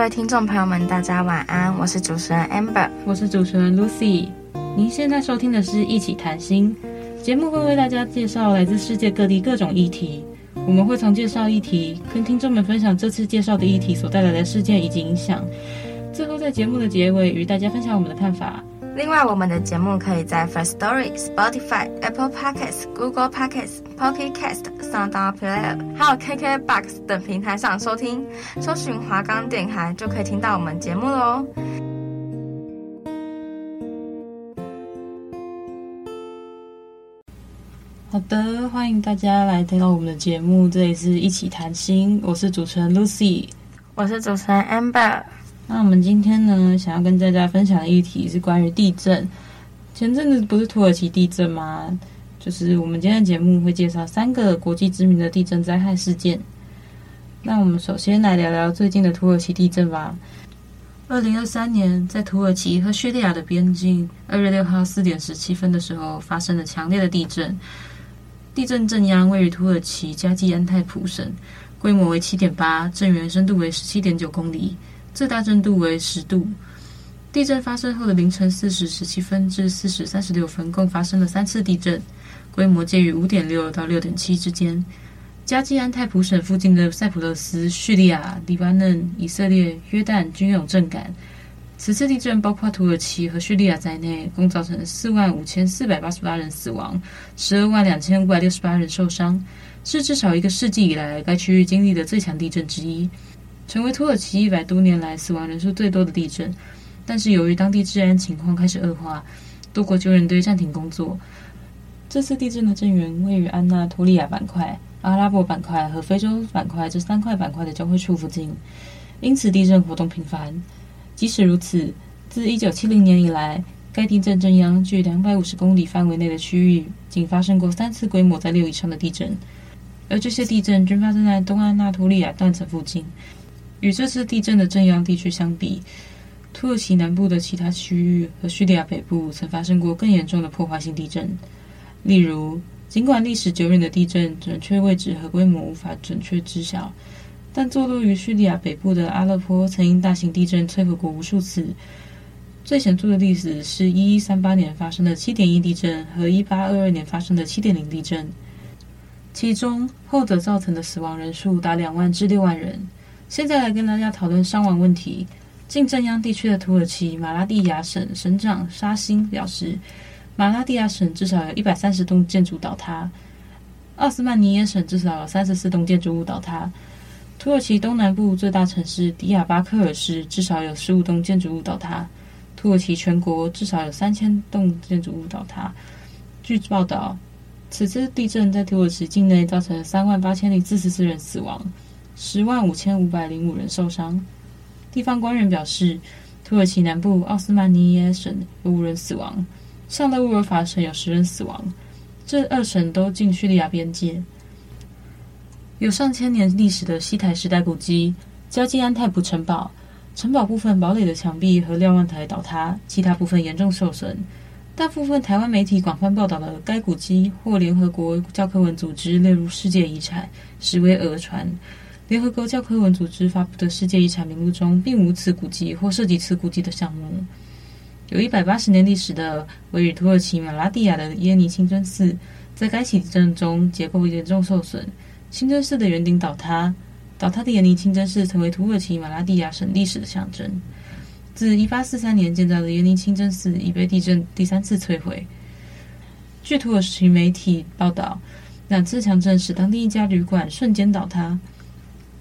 各位听众朋友们，大家晚安，我是主持人 Amber，我是主持人 Lucy。您现在收听的是一起谈心节目，会为大家介绍来自世界各地各种议题。我们会从介绍议题，跟听众们分享这次介绍的议题所带来的事件以及影响。最后在节目的结尾，与大家分享我们的看法。另外，我们的节目可以在 First Story、Spotify、Apple Podcasts、Google Podcasts、Pocket Cast、SoundOn Player，还有 KKBox 等平台上收听。搜寻华冈电台就可以听到我们节目喽。好的，欢迎大家来听到我们的节目，这里是一起谈心，我是主持人 Lucy，我是主持人 Amber。那我们今天呢，想要跟大家分享的议题是关于地震。前阵子不是土耳其地震吗？就是我们今天的节目会介绍三个国际知名的地震灾害事件。那我们首先来聊聊最近的土耳其地震吧。二零二三年，在土耳其和叙利亚的边境，二月六号四点十七分的时候，发生了强烈的地震。地震震央位于土耳其加济安泰普省，规模为七点八，震源深度为十七点九公里。最大震度为十度。地震发生后的凌晨四时十七分至四时三十六分，共发生了三次地震，规模介于五点六到六点七之间。加济安泰普省附近的塞浦路斯、叙利亚、黎巴嫩、以色列、约旦均有震感。此次地震包括土耳其和叙利亚在内，共造成四万五千四百八十八人死亡，十二万两千五百六十八人受伤，是至少一个世纪以来该区域经历的最强地震之一。成为土耳其一百多年来死亡人数最多的地震，但是由于当地治安情况开始恶化，多国救援队暂停工作。这次地震的震源位于安纳托利亚板块、阿拉伯板块和非洲板块这三块板块的交汇处附近，因此地震活动频繁。即使如此，自一九七零年以来，该地震震央距两百五十公里范围内的区域，仅发生过三次规模在六以上的地震，而这些地震均发生在东安纳托利亚断层附近。与这次地震的震央地区相比，土耳其南部的其他区域和叙利亚北部曾发生过更严重的破坏性地震。例如，尽管历史久远的地震准确位置和规模无法准确知晓，但坐落于叙利亚北部的阿勒颇曾因大型地震摧毁过无数次。最显著的例子是一一三八年发生的七点一地震和一八二二年发生的七点零地震，其中后者造成的死亡人数达两万至六万人。现在来跟大家讨论伤亡问题。近震央地区的土耳其马拉蒂亚省省长沙辛表示，马拉蒂亚省至少有一百三十栋建筑倒塌，奥斯曼尼耶省至少有三十四栋建筑物倒塌。土耳其东南部最大城市迪亚巴克尔市至少有十五栋建筑物倒塌。土耳其全国至少有三千栋建筑物倒塌。据报道，此次地震在土耳其境内造成三万八千零四十四人死亡。十万五千五百零五人受伤。地方官员表示，土耳其南部奥斯曼尼耶省有五人死亡，上德乌尔法省有十人死亡。这二省都近叙利亚边界。有上千年历史的西台时代古迹加济安泰普城堡，城堡部分堡垒的墙壁和瞭望台倒塌，其他部分严重受损。大部分台湾媒体广泛报道的该古迹获联合国教科文组织列入世界遗产，实为讹传。联合国教科文组织发布的世界遗产名录中，并无此古迹或涉及此古迹的项目。有一百八十年历史的位于土耳其马拉蒂亚的耶尼清真寺，在该起地震中结构严重受损，清真寺的圆顶倒塌。倒塌的耶尼清真寺成为土耳其马拉蒂亚省历史的象征。自一八四三年建造的耶尼清真寺已被地震第三次摧毁。据土耳其媒体报道，两次强震使当地一家旅馆瞬间倒塌。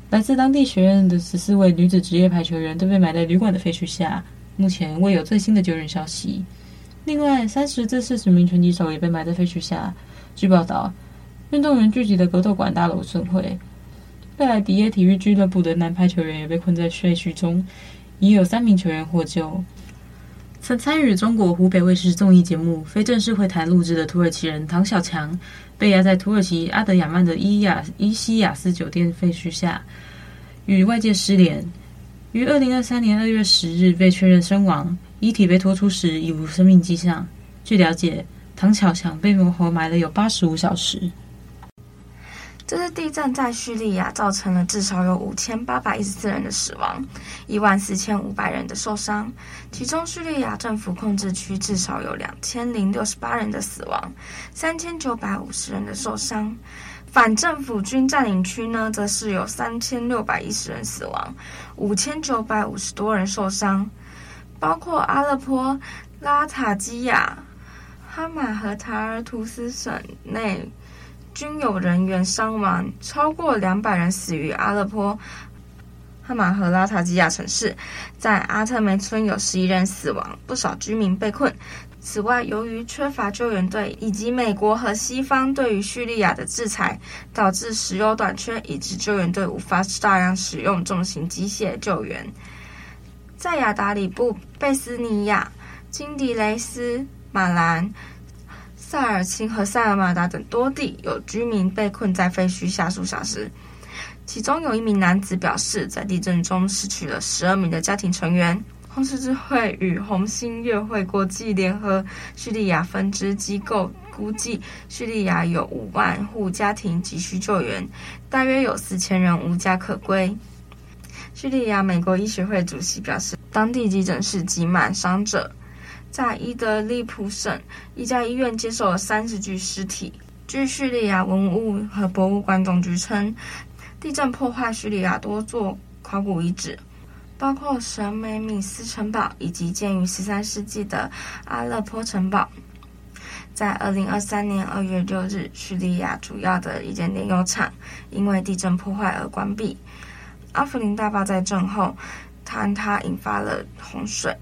来自当地学院的十四位女子职业排球员都被埋在旅馆的废墟下，目前未有最新的救援消息。另外，三十至四十名拳击手也被埋在废墟下。据报道，运动员聚集的格斗馆大楼损毁。贝莱迪耶体育俱乐部的男排球员也被困在废墟中，已有三名球员获救。曾参与中国湖北卫视综艺节目《非正式会谈》录制的土耳其人唐小强，被压在土耳其阿德亚曼的伊亚伊西亚斯酒店废墟下，与外界失联。于二零二三年二月十日被确认身亡，遗体被拖出时已无生命迹象。据了解，唐巧强被活埋了有八十五小时。这次地震在叙利亚造成了至少有五千八百一十四人的死亡，一万四千五百人的受伤，其中叙利亚政府控制区至少有两千零六十八人的死亡，三千九百五十人的受伤。反政府军占领区呢，则是有三千六百一十人死亡，五千九百五十多人受伤，包括阿勒颇、拉塔基亚、哈马和塔尔图斯省内。均有人员伤亡，超过两百人死于阿勒颇、哈马和拉塔基亚城市。在阿特梅村有十一人死亡，不少居民被困。此外，由于缺乏救援队以及美国和西方对于叙利亚的制裁，导致石油短缺，以致救援队无法大量使用重型机械救援。在亚达里布、贝斯尼亚、金迪雷斯、马兰。萨尔钦和塞尔马达等多地有居民被困在废墟下数小时，其中有一名男子表示，在地震中失去了十二名的家庭成员。红十字会与红新月会国际联合叙利亚分支机构估计，叙利亚有五万户家庭急需救援，大约有四千人无家可归。叙利亚美国医学会主席表示，当地急诊室挤满伤者。在伊德利卜省一家医院接受了三十具尸体。据叙利亚文物和博物馆总局称，地震破坏叙利亚多座考古遗址，包括神梅米斯城堡以及建于十三世纪的阿勒颇城堡。在二零二三年二月六日，叙利亚主要的一间炼油厂因为地震破坏而关闭。阿弗林大坝在震后坍塌，引发了洪水。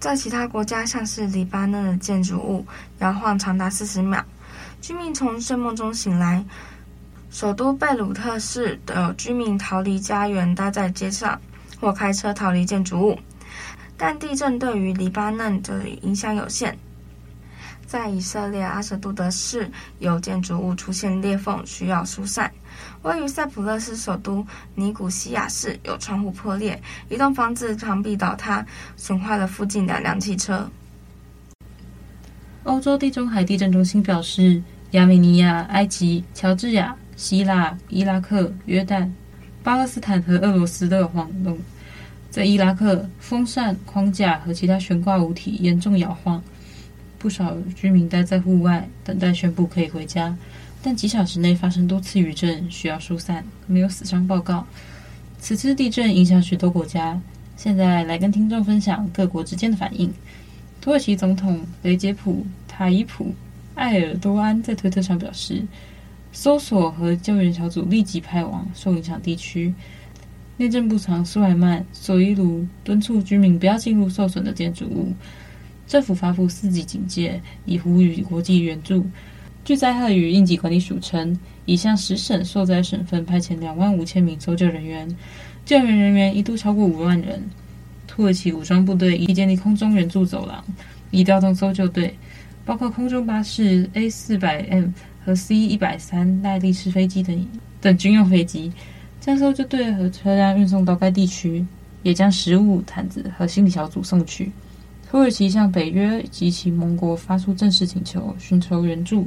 在其他国家，像是黎巴嫩的建筑物摇晃长达四十秒，居民从睡梦中醒来。首都贝鲁特市的居民逃离家园，待在街上或开车逃离建筑物。但地震对于黎巴嫩的影响有限。在以色列阿什杜德市，有建筑物出现裂缝，需要疏散。位于塞浦路斯首都尼古西亚市，有窗户破裂，一栋房子墙壁倒塌，损坏了附近两辆汽车。欧洲地中海地震中心表示，亚美尼亚、埃及、乔治亚、希腊、伊拉克、约旦、巴勒斯坦和俄罗斯都有晃动。在伊拉克，风扇、框架和其他悬挂物体严重摇晃，不少居民待在户外，等待宣布可以回家。但几小时内发生多次余震，需要疏散，没有死伤报告。此次地震影响许多国家。现在来跟听众分享各国之间的反应。土耳其总统雷杰普·塔伊普·埃尔多安在推特上表示，搜索和救援小组立即派往受影响地区。内政部长苏莱曼·索伊卢敦促居民不要进入受损的建筑物。政府发布四级警戒，以呼吁国际援助。据灾害与应急管理署称，已向十省受灾省份派遣两万五千名搜救人员，救援人员一度超过五万人。土耳其武装部队已建立空中援助走廊，已调动搜救队，包括空中巴士 A 四百 M 和 C 一百三耐力式飞机等等军用飞机，将搜救队和车辆运送到该地区，也将食物、毯子和心理小组送去。土耳其向北约及其盟国发出正式请求，寻求援助。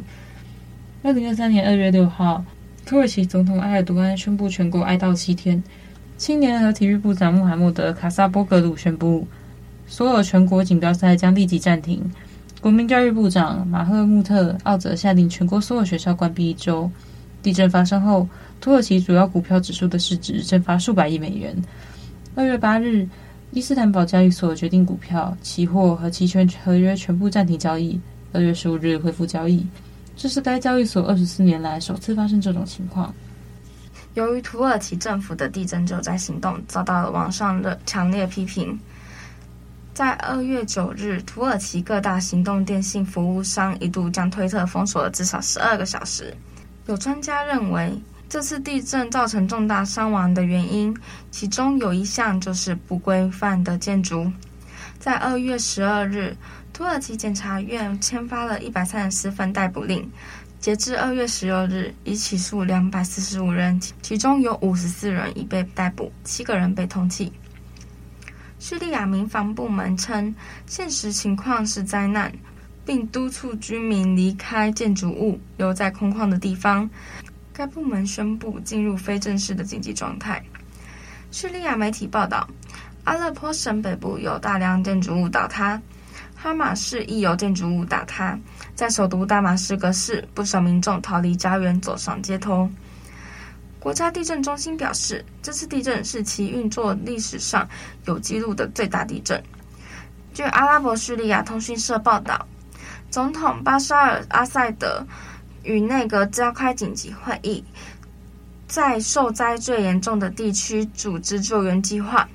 二零二三年二月六号，土耳其总统埃尔多安宣布全国哀悼七天。青年和体育部长穆罕默德·卡萨波格鲁宣布，所有全国锦标赛将立即暂停。国民教育部长马赫穆特·奥泽下令全国所有学校关闭一周。地震发生后，土耳其主要股票指数的市值蒸发数百亿美元。二月八日，伊斯坦堡交易所决定股票、期货和期权合约全部暂停交易。二月十五日恢复交易。这是该交易所二十四年来首次发生这种情况。由于土耳其政府的地震救灾行动遭到了网上的强烈批评，在二月九日，土耳其各大行动电信服务商一度将推特封锁了至少十二个小时。有专家认为，这次地震造成重大伤亡的原因，其中有一项就是不规范的建筑。在二月十二日，土耳其检察院签发了一百三十四份逮捕令。截至二月十六日，已起诉两百四十五人，其中有五十四人已被逮捕，七个人被通缉。叙利亚民防部门称，现实情况是灾难，并督促居民离开建筑物，留在空旷的地方。该部门宣布进入非正式的紧急状态。叙利亚媒体报道，阿勒颇省北部有大量建筑物倒塌。哈马市亦有建筑物倒塌，在首都大马士革市，不少民众逃离家园，走上街头。国家地震中心表示，这次地震是其运作历史上有记录的最大地震。据阿拉伯叙利亚通讯社报道，总统巴沙尔·阿塞德与内阁召开紧急会议，在受灾最严重的地区组织救援计划。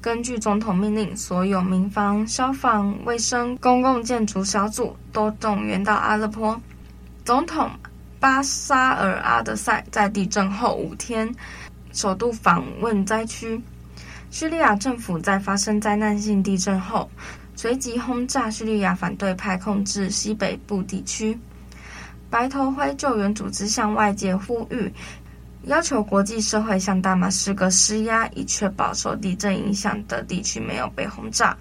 根据总统命令，所有民防、消防、卫生、公共建筑小组都动员到阿勒颇。总统巴沙尔·阿德赛在地震后五天首度访问灾区。叙利亚政府在发生灾难性地震后，随即轰炸叙利亚反对派控制西北部地区。白头盔救援组织向外界呼吁。要求国际社会向大马士革施压，以确保受地震影响的地区没有被轰炸。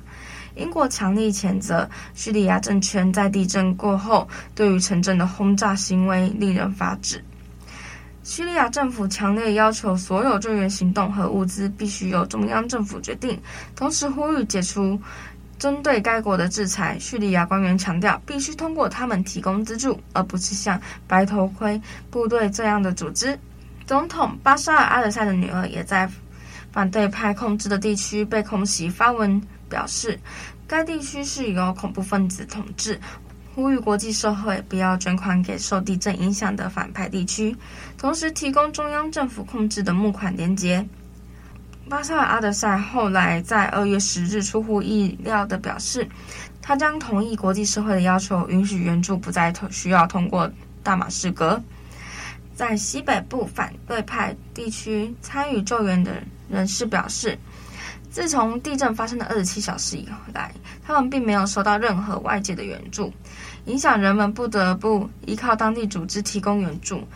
英国强力谴责叙利亚政权在地震过后对于城镇的轰炸行为，令人发指。叙利亚政府强烈要求所有救援行动和物资必须由中央政府决定，同时呼吁解除针对该国的制裁。叙利亚官员强调，必须通过他们提供资助，而不是像白头盔部队这样的组织。总统巴沙尔·阿德赛的女儿也在反对派控制的地区被空袭，发文表示，该地区是由恐怖分子统治，呼吁国际社会不要捐款给受地震影响的反派地区，同时提供中央政府控制的募款连接。巴塞尔·阿德赛后来在二月十日出乎意料地表示，他将同意国际社会的要求，允许援助不再需要通过大马士革。在西北部反对派地区参与救援的人士表示，自从地震发生的二十七小时以来，他们并没有收到任何外界的援助，影响人们不得不依靠当地组织提供援助，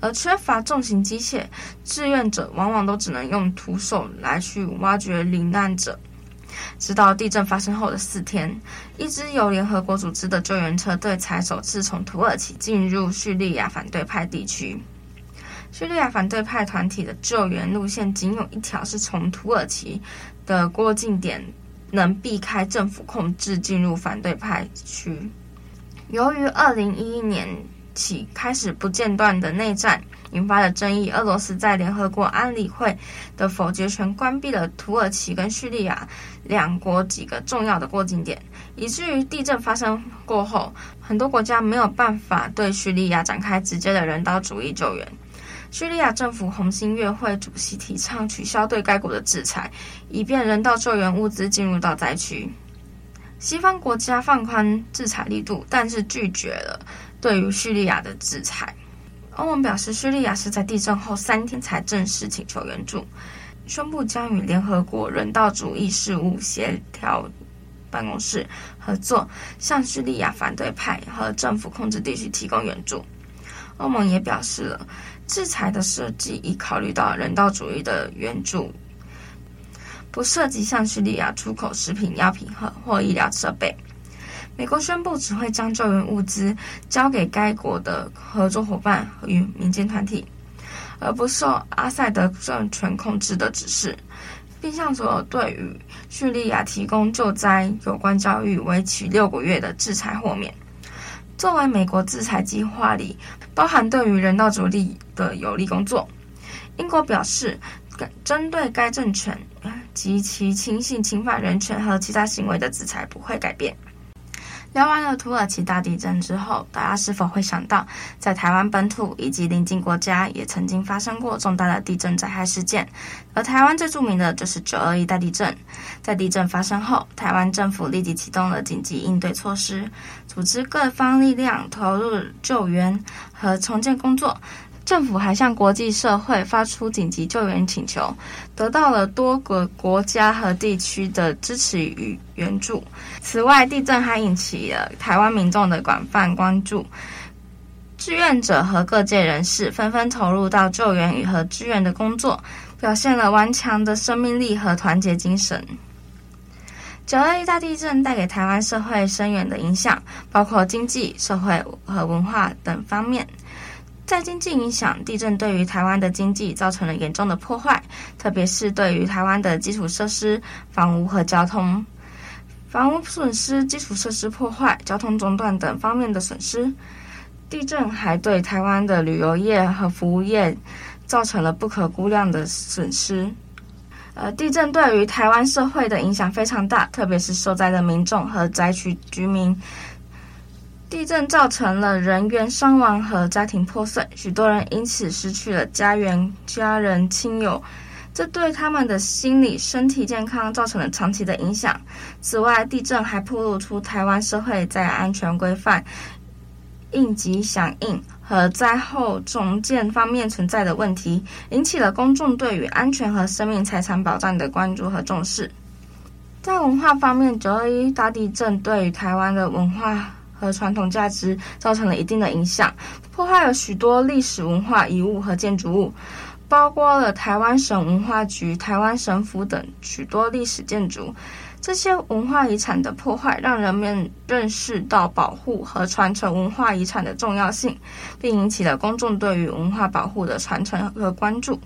而缺乏重型机械，志愿者往往都只能用徒手来去挖掘罹难者。直到地震发生后的四天，一支由联合国组织的救援车队才首次从土耳其进入叙利亚反对派地区。叙利亚反对派团体的救援路线仅有一条，是从土耳其的过境点能避开政府控制进入反对派区。由于二零一一年起开始不间断的内战引发的争议，俄罗斯在联合国安理会的否决权关闭了土耳其跟叙利亚两国几个重要的过境点，以至于地震发生过后，很多国家没有办法对叙利亚展开直接的人道主义救援。叙利亚政府红新月会主席提倡取消对该国的制裁，以便人道救援物资进入到灾区。西方国家放宽制裁力度，但是拒绝了对于叙利亚的制裁。欧盟表示，叙利亚是在地震后三天才正式请求援助，宣布将与联合国人道主义事务协调办公室合作，向叙利亚反对派和政府控制地区提供援助。欧盟也表示了。制裁的设计已考虑到人道主义的援助，不涉及向叙利亚出口食品、药品和或医疗设备。美国宣布只会将救援物资交给该国的合作伙伴与民间团体，而不受阿塞德政权控制的指示，并向所有对于叙利亚提供救灾有关教育为期六个月的制裁豁免。作为美国制裁计划里包含对于人道主义的有利工作，英国表示，针对该政权及其轻信侵犯人权和其他行为的制裁不会改变。聊完了土耳其大地震之后，大家是否会想到，在台湾本土以及邻近国家也曾经发生过重大的地震灾害事件？而台湾最著名的就是九二一大地震。在地震发生后，台湾政府立即启动了紧急应对措施，组织各方力量投入救援和重建工作，政府还向国际社会发出紧急救援请求，得到了多个国家和地区的支持与援助。此外，地震还引起了台湾民众的广泛关注，志愿者和各界人士纷纷投入到救援与和支援的工作，表现了顽强的生命力和团结精神。九二一大地震带给台湾社会深远的影响，包括经济、社会和文化等方面。在经济影响，地震对于台湾的经济造成了严重的破坏，特别是对于台湾的基础设施、房屋和交通。房屋损失、基础设施破坏、交通中断等方面的损失。地震还对台湾的旅游业和服务业造成了不可估量的损失。呃，地震对于台湾社会的影响非常大，特别是受灾的民众和灾区居民。地震造成了人员伤亡和家庭破碎，许多人因此失去了家园、家人、亲友，这对他们的心理、身体健康造成了长期的影响。此外，地震还暴露出台湾社会在安全规范、应急响应。和灾后重建方面存在的问题，引起了公众对于安全和生命财产保障的关注和重视。在文化方面，九二一大地震对于台湾的文化和传统价值造成了一定的影响，破坏了许多历史文化遗物和建筑物，包括了台湾省文化局、台湾省府等许多历史建筑。这些文化遗产的破坏，让人们认识到保护和传承文化遗产的重要性，并引起了公众对于文化保护的传承和关注。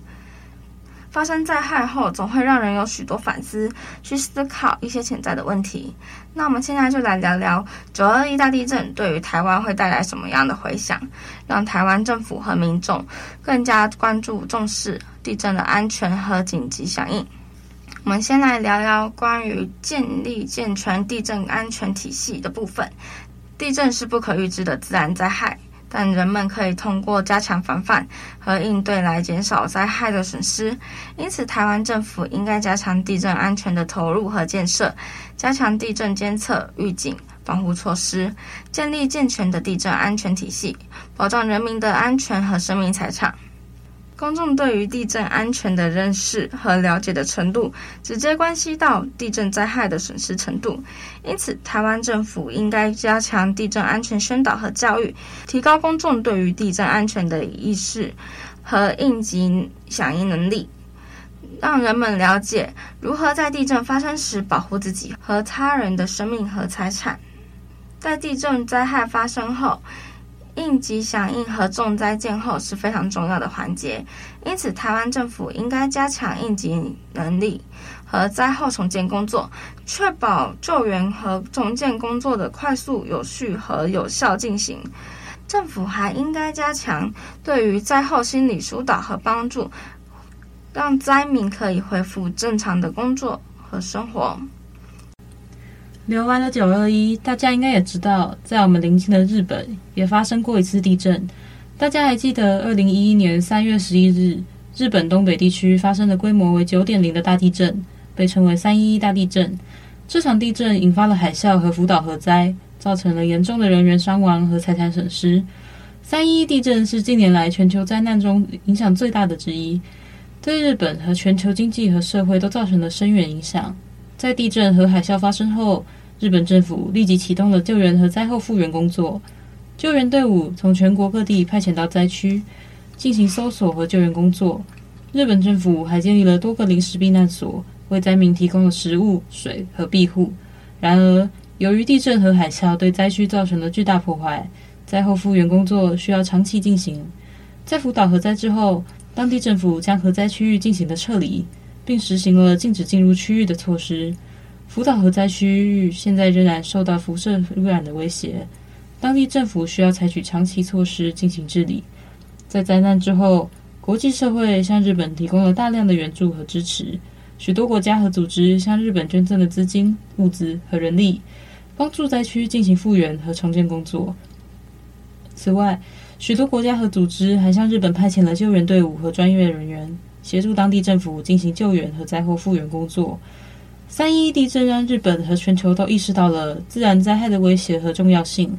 发生灾害后，总会让人有许多反思，去思考一些潜在的问题。那我们现在就来聊聊九二一大地震对于台湾会带来什么样的回响，让台湾政府和民众更加关注、重视地震的安全和紧急响应。我们先来聊聊关于建立健全地震安全体系的部分。地震是不可预知的自然灾害，但人们可以通过加强防范和应对来减少灾害的损失。因此，台湾政府应该加强地震安全的投入和建设，加强地震监测、预警、防护措施，建立健全的地震安全体系，保障人民的安全和生命财产。公众对于地震安全的认识和了解的程度，直接关系到地震灾害的损失程度。因此，台湾政府应该加强地震安全宣导和教育，提高公众对于地震安全的意识和应急响应能力，让人们了解如何在地震发生时保护自己和他人的生命和财产。在地震灾害发生后，应急响应和重灾建后是非常重要的环节，因此台湾政府应该加强应急能力和灾后重建工作，确保救援和重建工作的快速、有序和有效进行。政府还应该加强对于灾后心理疏导和帮助，让灾民可以恢复正常的工作和生活。聊完了九二一，大家应该也知道，在我们邻近的日本也发生过一次地震。大家还记得二零一一年三月十一日，日本东北地区发生的规模为九点零的大地震，被称为三一一大地震。这场地震引发了海啸和福岛核灾，造成了严重的人员伤亡和财产损失。三一一地震是近年来全球灾难中影响最大的之一，对日本和全球经济和社会都造成了深远影响。在地震和海啸发生后，日本政府立即启动了救援和灾后复原工作。救援队伍从全国各地派遣到灾区，进行搜索和救援工作。日本政府还建立了多个临时避难所，为灾民提供了食物、水和庇护。然而，由于地震和海啸对灾区造成了巨大破坏，灾后复原工作需要长期进行。在福岛核灾之后，当地政府将核灾区域进行了撤离。并实行了禁止进入区域的措施。福岛核灾区域现在仍然受到辐射污染的威胁，当地政府需要采取长期措施进行治理。在灾难之后，国际社会向日本提供了大量的援助和支持，许多国家和组织向日本捐赠了资金、物资和人力，帮助灾区进行复原和重建工作。此外，许多国家和组织还向日本派遣了救援队伍和专业人员。协助当地政府进行救援和灾后复原工作。三一地震让日本和全球都意识到了自然灾害的威胁和重要性。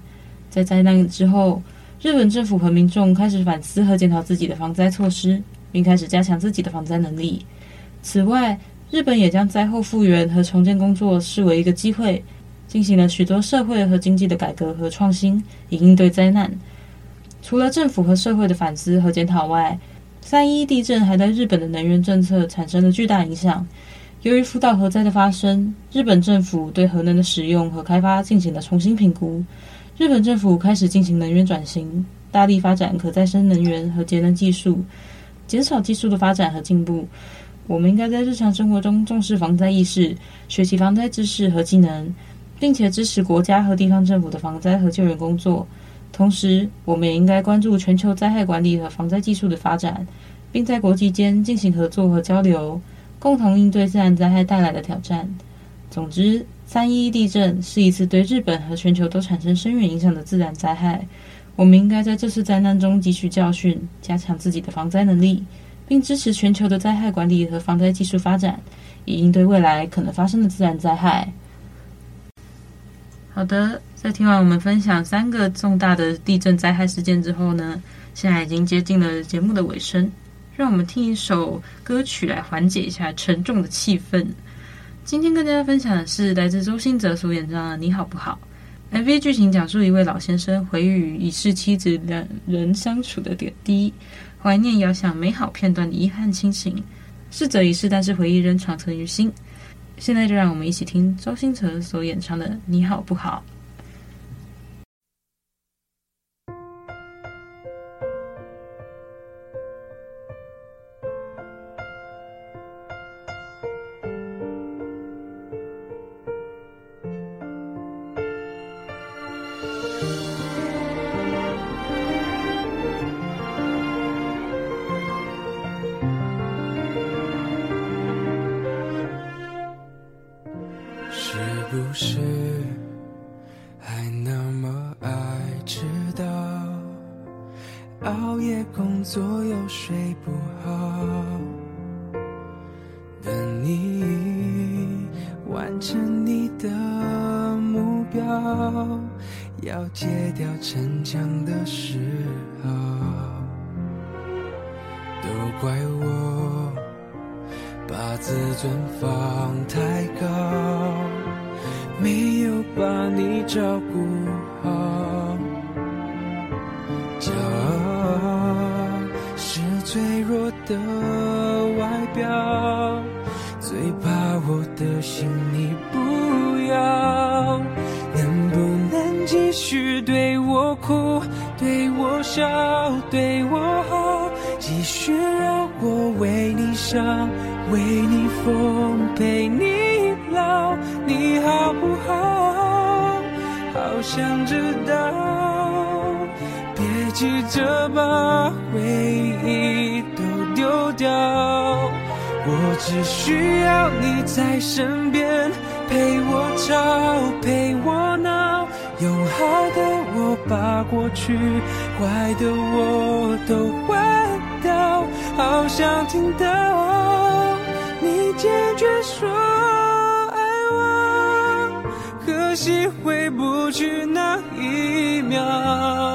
在灾难之后，日本政府和民众开始反思和检讨自己的防灾措施，并开始加强自己的防灾能力。此外，日本也将灾后复原和重建工作视为一个机会，进行了许多社会和经济的改革和创新，以应对灾难。除了政府和社会的反思和检讨外，三一地震还对日本的能源政策产生了巨大影响。由于福岛核灾的发生，日本政府对核能的使用和开发进行了重新评估。日本政府开始进行能源转型，大力发展可再生能源和节能技术，减少技术的发展和进步。我们应该在日常生活中重视防灾意识，学习防灾知识和技能，并且支持国家和地方政府的防灾和救援工作。同时，我们也应该关注全球灾害管理和防灾技术的发展，并在国际间进行合作和交流，共同应对自然灾害带来的挑战。总之，三一一地震是一次对日本和全球都产生深远影响的自然灾害。我们应该在这次灾难中汲取教训，加强自己的防灾能力，并支持全球的灾害管理和防灾技术发展，以应对未来可能发生的自然灾害。好的，在听完我们分享三个重大的地震灾害事件之后呢，现在已经接近了节目的尾声，让我们听一首歌曲来缓解一下沉重的气氛。今天跟大家分享的是来自周兴哲所演唱的《你好不好》。MV 剧情讲述一位老先生回忆与已逝妻子两人相处的点滴，怀念遥想美好片段的遗憾亲情。逝者已逝，但是回忆仍长存于心。现在就让我们一起听周兴哲所演唱的《你好不好》。照顾好骄傲是脆弱的外表最怕我的心你不要能不能继续对我哭对我笑对我好继续让我为你想为你疯陪你好想知道别急着把回忆都丢掉我只需要你在身边陪我吵陪我闹用好的我把过去坏的我都换掉好想听到。机回不去那一秒。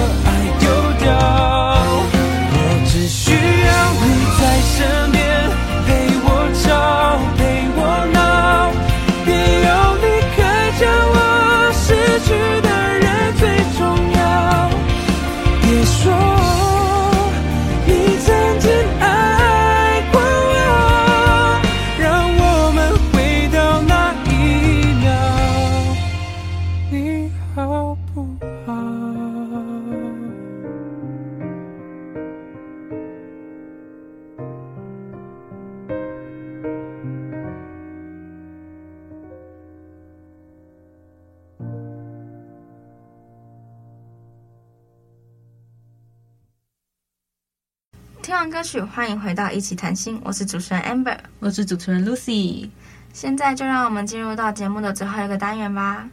听完歌曲，欢迎回到一起谈心。我是主持人 Amber，我是主持人 Lucy。现在就让我们进入到节目的最后一个单元吧。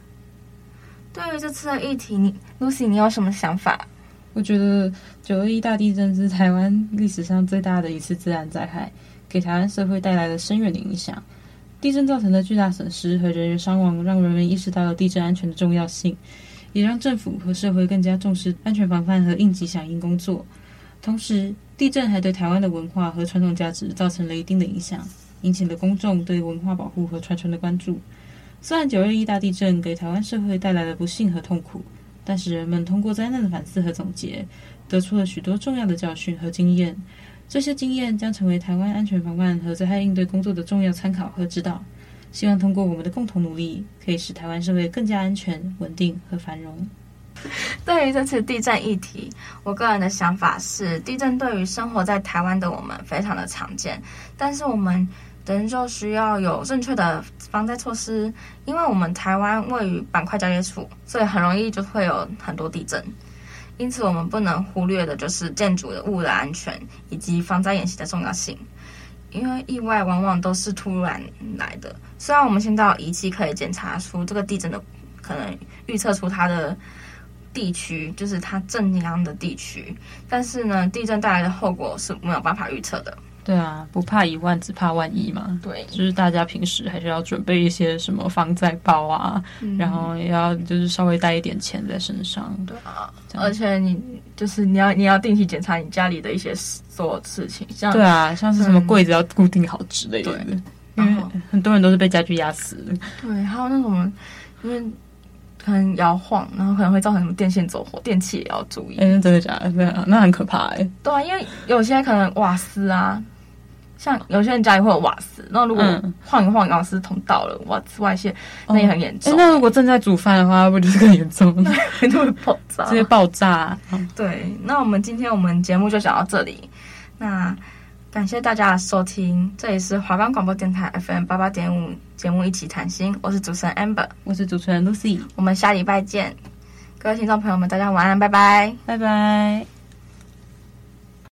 对于这次的议题，你 Lucy，你有什么想法？我觉得九二一大地震是台湾历史上最大的一次自然灾害，给台湾社会带来了深远的影响。地震造成的巨大损失和人员伤亡，让人们意识到了地震安全的重要性，也让政府和社会更加重视安全防范和应急响应工作。同时，地震还对台湾的文化和传统价值造成了一定的影响，引起了公众对文化保护和传承的关注。虽然九二一大地震给台湾社会带来了不幸和痛苦，但是人们通过灾难的反思和总结，得出了许多重要的教训和经验。这些经验将成为台湾安全防范和灾害应对工作的重要参考和指导。希望通过我们的共同努力，可以使台湾社会更加安全、稳定和繁荣。对于这次地震议题，我个人的想法是，地震对于生活在台湾的我们非常的常见，但是我们仍旧需要有正确的防灾措施，因为我们台湾位于板块交界处，所以很容易就会有很多地震，因此我们不能忽略的就是建筑的物的安全以及防灾演习的重要性，因为意外往往都是突然来的。虽然我们现在仪器可以检查出这个地震的可能，预测出它的。地区就是它震央的地区，但是呢，地震带来的后果是没有办法预测的。对啊，不怕一万，只怕万一嘛。对，就是大家平时还是要准备一些什么防灾包啊，嗯、然后也要就是稍微带一点钱在身上。对啊，而且你就是你要你要定期检查你家里的一些所有事情，像对啊，像是什么柜子要固定好之类的。嗯、对，因为很多人都是被家具压死的。对，还有那种因为。可能摇晃，然后可能会造成什么电线走火，电器也要注意。哎、欸，真的假的？对啊，那很可怕哎。对啊，因为有些可能瓦斯啊，像有些人家里会有瓦斯，那如果晃一晃，瓦斯桶倒了，瓦斯外泄，那也很严重、欸。那如果正在煮饭的话，不就是更严重？会爆炸，直接爆炸。对，那我们今天我们节目就讲到这里。那。感谢大家的收听，这里是华冈广播电台 FM 八八点五节目一起谈心，我是主持人 Amber，我是主持人 Lucy，我们下礼拜见，各位听众朋友们，大家晚安，拜拜，拜拜。